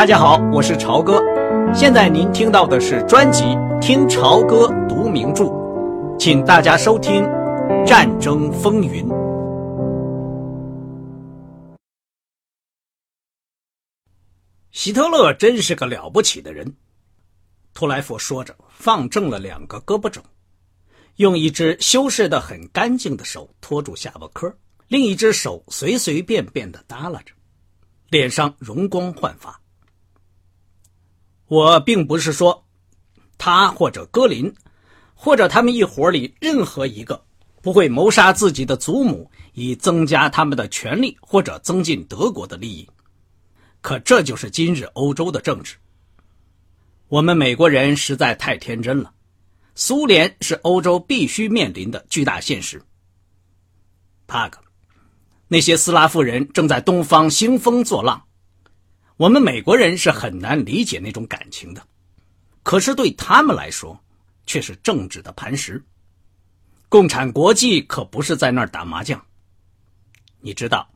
大家好，我是朝哥。现在您听到的是专辑《听朝歌读名著》，请大家收听《战争风云》。希特勒真是个了不起的人，托莱佛说着，放正了两个胳膊肘，用一只修饰的很干净的手托住下巴颏，另一只手随随便便的耷拉着，脸上容光焕发。我并不是说，他或者戈林，或者他们一伙里任何一个不会谋杀自己的祖母，以增加他们的权利或者增进德国的利益。可这就是今日欧洲的政治。我们美国人实在太天真了，苏联是欧洲必须面临的巨大现实。帕格，那些斯拉夫人正在东方兴风作浪。我们美国人是很难理解那种感情的，可是对他们来说，却是政治的磐石。共产国际可不是在那儿打麻将。你知道，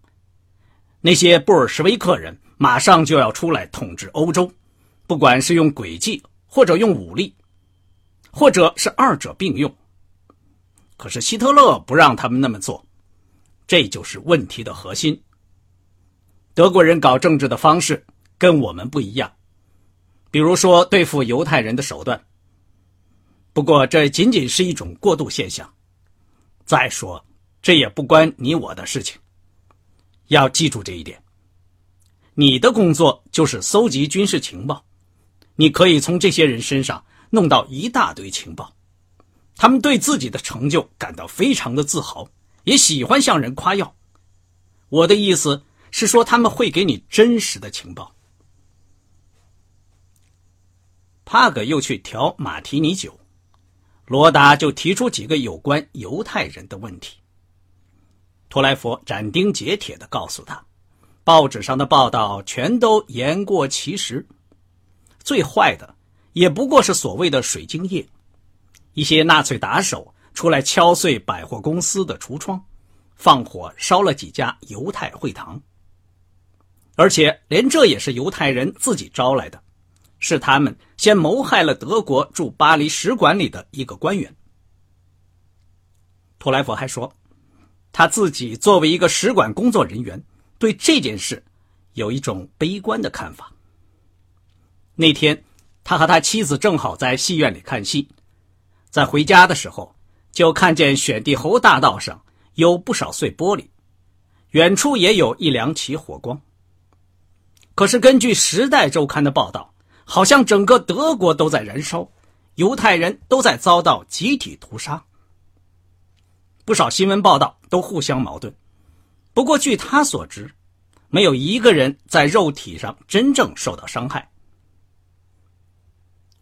那些布尔什维克人马上就要出来统治欧洲，不管是用诡计，或者用武力，或者是二者并用。可是希特勒不让他们那么做，这就是问题的核心。德国人搞政治的方式。跟我们不一样，比如说对付犹太人的手段。不过这仅仅是一种过渡现象。再说，这也不关你我的事情。要记住这一点。你的工作就是搜集军事情报，你可以从这些人身上弄到一大堆情报。他们对自己的成就感到非常的自豪，也喜欢向人夸耀。我的意思是说，他们会给你真实的情报。帕格又去调马提尼酒，罗达就提出几个有关犹太人的问题。托莱佛斩钉截铁的告诉他，报纸上的报道全都言过其实，最坏的也不过是所谓的水晶夜，一些纳粹打手出来敲碎百货公司的橱窗，放火烧了几家犹太会堂，而且连这也是犹太人自己招来的。是他们先谋害了德国驻巴黎使馆里的一个官员。托莱佛还说，他自己作为一个使馆工作人员，对这件事有一种悲观的看法。那天，他和他妻子正好在戏院里看戏，在回家的时候，就看见选帝侯大道上有不少碎玻璃，远处也有一两起火光。可是，根据《时代周刊》的报道。好像整个德国都在燃烧，犹太人都在遭到集体屠杀。不少新闻报道都互相矛盾。不过据他所知，没有一个人在肉体上真正受到伤害。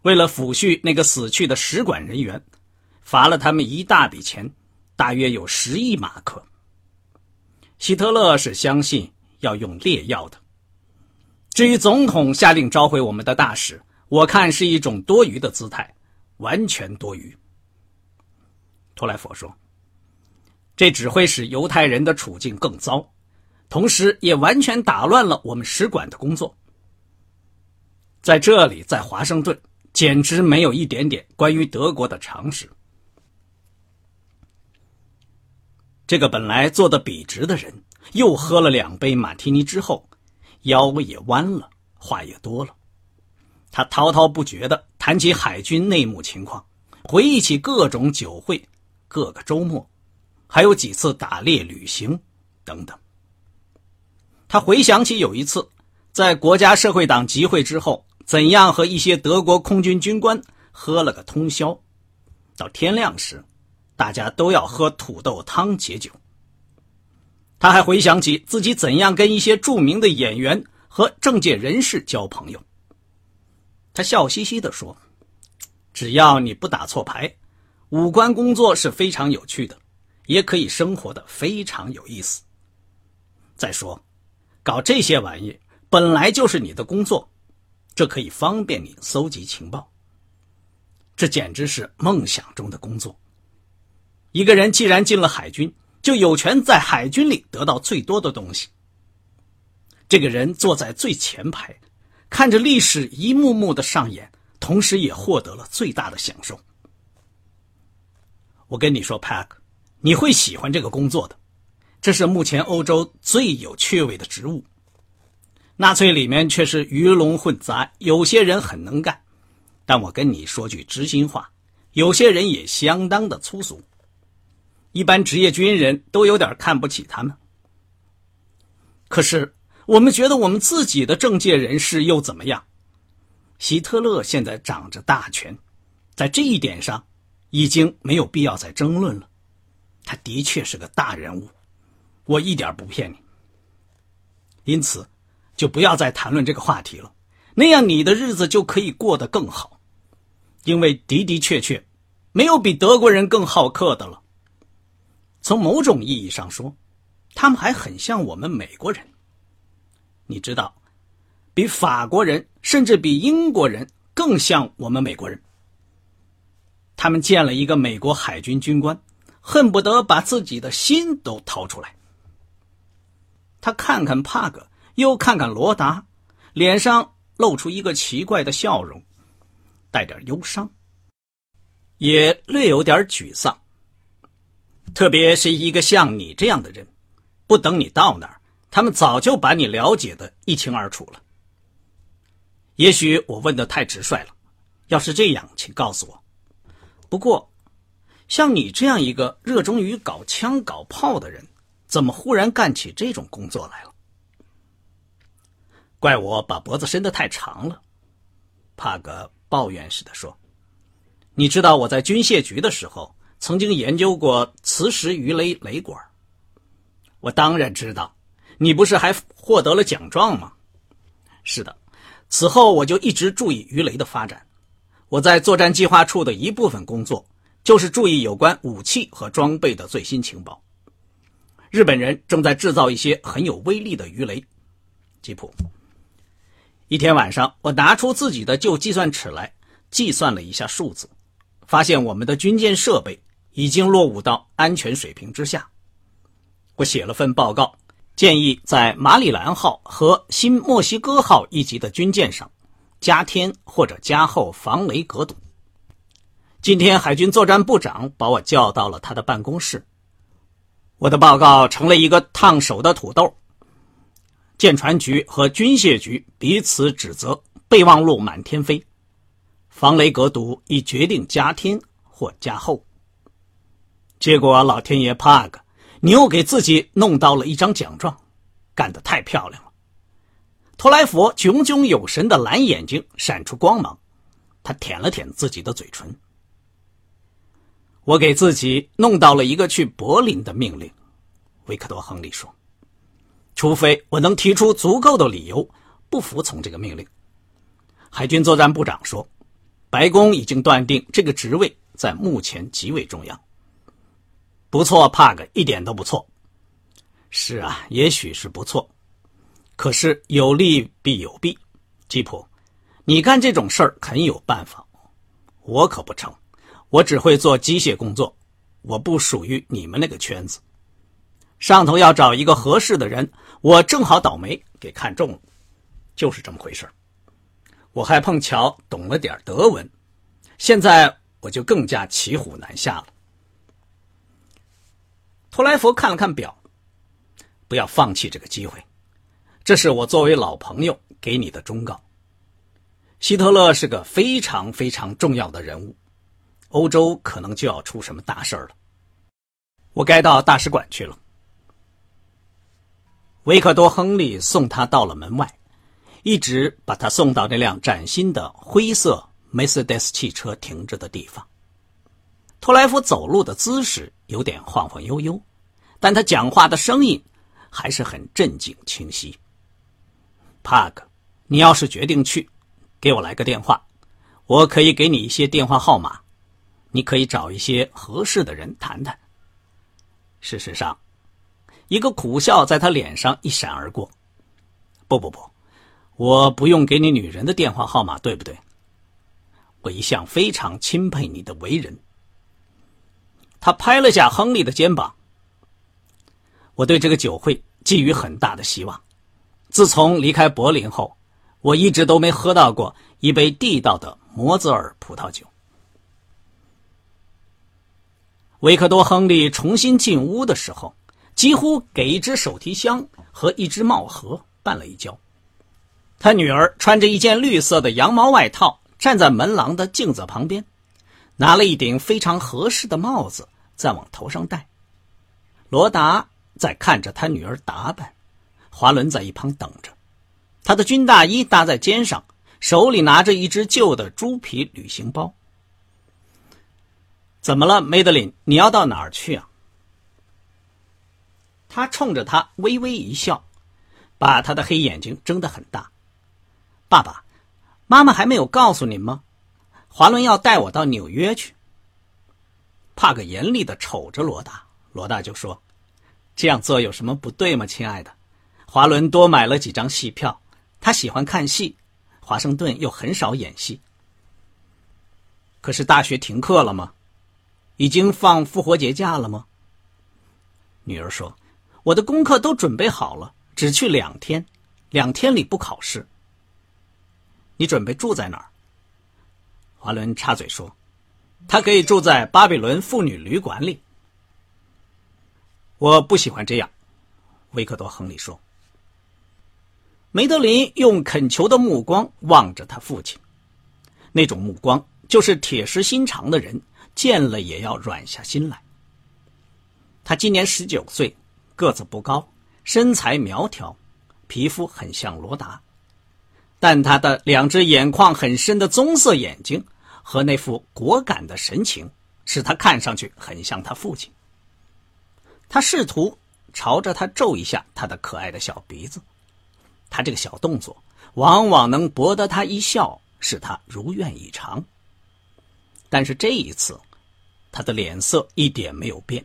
为了抚恤那个死去的使馆人员，罚了他们一大笔钱，大约有十亿马克。希特勒是相信要用烈药的。至于总统下令召回我们的大使，我看是一种多余的姿态，完全多余。托莱佛说：“这只会使犹太人的处境更糟，同时也完全打乱了我们使馆的工作。在这里，在华盛顿，简直没有一点点关于德国的常识。”这个本来坐得笔直的人，又喝了两杯马提尼之后。腰也弯了，话也多了。他滔滔不绝地谈起海军内幕情况，回忆起各种酒会、各个周末，还有几次打猎旅行等等。他回想起有一次在国家社会党集会之后，怎样和一些德国空军军官喝了个通宵，到天亮时，大家都要喝土豆汤解酒。他还回想起自己怎样跟一些著名的演员和政界人士交朋友。他笑嘻嘻地说：“只要你不打错牌，五官工作是非常有趣的，也可以生活的非常有意思。再说，搞这些玩意本来就是你的工作，这可以方便你搜集情报。这简直是梦想中的工作。一个人既然进了海军。”就有权在海军里得到最多的东西。这个人坐在最前排，看着历史一幕幕的上演，同时也获得了最大的享受。我跟你说，Pack，你会喜欢这个工作的。这是目前欧洲最有趣味的职务。纳粹里面却是鱼龙混杂，有些人很能干，但我跟你说句知心话，有些人也相当的粗俗。一般职业军人都有点看不起他们。可是我们觉得我们自己的政界人士又怎么样？希特勒现在掌着大权，在这一点上已经没有必要再争论了。他的确是个大人物，我一点不骗你。因此。就不要再谈论这个话题了，那样你的日子就可以过得更好，因为的的确确，没有比德国人更好客的了。从某种意义上说，他们还很像我们美国人。你知道，比法国人甚至比英国人更像我们美国人。他们见了一个美国海军军官，恨不得把自己的心都掏出来。他看看帕格。又看看罗达，脸上露出一个奇怪的笑容，带点忧伤，也略有点沮丧。特别是一个像你这样的人，不等你到那儿，他们早就把你了解的一清二楚了。也许我问的太直率了，要是这样，请告诉我。不过，像你这样一个热衷于搞枪搞炮的人，怎么忽然干起这种工作来了？怪我把脖子伸得太长了，帕格抱怨似的说：“你知道我在军械局的时候曾经研究过磁石鱼雷雷管。我当然知道，你不是还获得了奖状吗？是的，此后我就一直注意鱼雷的发展。我在作战计划处的一部分工作就是注意有关武器和装备的最新情报。日本人正在制造一些很有威力的鱼雷，吉普。”一天晚上，我拿出自己的旧计算尺来计算了一下数字，发现我们的军舰设备已经落伍到安全水平之下。我写了份报告，建议在马里兰号和新墨西哥号一级的军舰上加添或者加厚防雷隔堵。今天，海军作战部长把我叫到了他的办公室，我的报告成了一个烫手的土豆。舰船局和军械局彼此指责，备忘录满天飞。防雷隔堵已决定加添或加厚。结果老天爷怕个，你又给自己弄到了一张奖状，干得太漂亮了。托莱佛炯炯有神的蓝眼睛闪出光芒，他舔了舔自己的嘴唇。我给自己弄到了一个去柏林的命令，维克多·亨利说。除非我能提出足够的理由不服从这个命令，海军作战部长说：“白宫已经断定这个职位在目前极为重要。”不错，帕格，一点都不错。是啊，也许是不错，可是有利必有弊。吉普，你干这种事儿很有办法，我可不成，我只会做机械工作，我不属于你们那个圈子。上头要找一个合适的人，我正好倒霉给看中了，就是这么回事我还碰巧懂了点德文，现在我就更加骑虎难下了。托莱佛看了看表，不要放弃这个机会，这是我作为老朋友给你的忠告。希特勒是个非常非常重要的人物，欧洲可能就要出什么大事儿了，我该到大使馆去了。维克多·亨利送他到了门外，一直把他送到那辆崭新的灰色梅赛德斯汽车停着的地方。托莱夫走路的姿势有点晃晃悠悠，但他讲话的声音还是很镇静清晰。帕克，你要是决定去，给我来个电话，我可以给你一些电话号码，你可以找一些合适的人谈谈。事实上。一个苦笑在他脸上一闪而过。不不不，我不用给你女人的电话号码，对不对？我一向非常钦佩你的为人。他拍了下亨利的肩膀。我对这个酒会寄予很大的希望。自从离开柏林后，我一直都没喝到过一杯地道的摩泽尔葡萄酒。维克多·亨利重新进屋的时候，几乎给一只手提箱和一只帽盒绊了一跤。他女儿穿着一件绿色的羊毛外套，站在门廊的镜子旁边，拿了一顶非常合适的帽子在往头上戴。罗达在看着他女儿打扮，华伦在一旁等着。他的军大衣搭在肩上，手里拿着一只旧的猪皮旅行包。怎么了，梅德林？你要到哪儿去啊？他冲着他微微一笑，把他的黑眼睛睁得很大。爸爸，妈妈还没有告诉您吗？华伦要带我到纽约去。帕克严厉的瞅着罗大，罗大就说：“这样做有什么不对吗，亲爱的？华伦多买了几张戏票，他喜欢看戏，华盛顿又很少演戏。可是大学停课了吗？已经放复活节假了吗？”女儿说：“我的功课都准备好了，只去两天，两天里不考试。”你准备住在哪儿？华伦插嘴说：“他可以住在巴比伦妇女旅馆里。”我不喜欢这样，维克多·亨利说。梅德林用恳求的目光望着他父亲，那种目光就是铁石心肠的人见了也要软下心来。他今年十九岁，个子不高，身材苗条，皮肤很像罗达。但他的两只眼眶很深的棕色眼睛和那副果敢的神情，使他看上去很像他父亲。他试图朝着他皱一下他的可爱的小鼻子，他这个小动作往往能博得他一笑，使他如愿以偿。但是这一次，他的脸色一点没有变。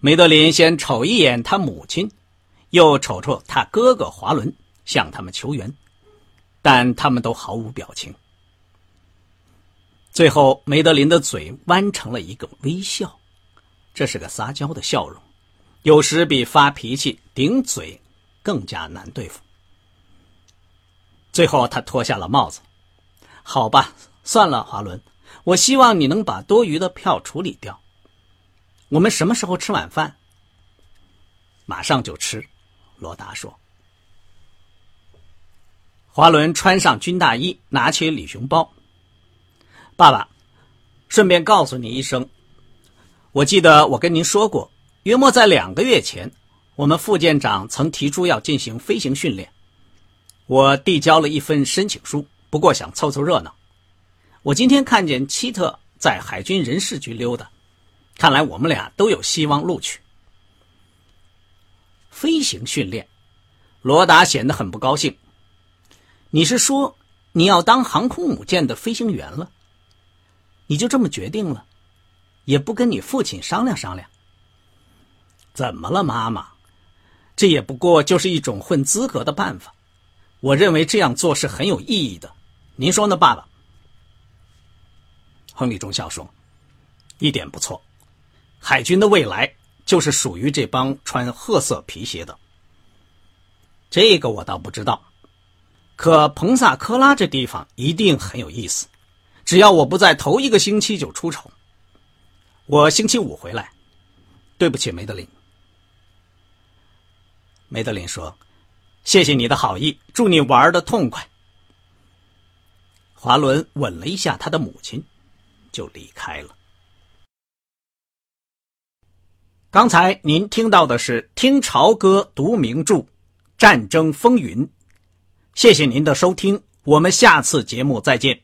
梅德林先瞅一眼他母亲，又瞅瞅他哥哥华伦。向他们求援，但他们都毫无表情。最后，梅德林的嘴弯成了一个微笑，这是个撒娇的笑容，有时比发脾气、顶嘴更加难对付。最后，他脱下了帽子。好吧，算了，华伦，我希望你能把多余的票处理掉。我们什么时候吃晚饭？马上就吃，罗达说。华伦穿上军大衣，拿起旅行包。爸爸，顺便告诉你一声，我记得我跟您说过，约莫在两个月前，我们副舰长曾提出要进行飞行训练。我递交了一份申请书，不过想凑凑热闹。我今天看见希特在海军人事局溜达，看来我们俩都有希望录取。飞行训练，罗达显得很不高兴。你是说你要当航空母舰的飞行员了？你就这么决定了，也不跟你父亲商量商量？怎么了，妈妈？这也不过就是一种混资格的办法。我认为这样做是很有意义的。您说呢，爸爸？亨利中校说：“一点不错，海军的未来就是属于这帮穿褐色皮鞋的。”这个我倒不知道。可彭萨科拉这地方一定很有意思，只要我不在头一个星期就出丑。我星期五回来。对不起，梅德林。梅德林说：“谢谢你的好意，祝你玩的痛快。”华伦吻了一下他的母亲，就离开了。刚才您听到的是《听潮歌读名著：战争风云》。谢谢您的收听，我们下次节目再见。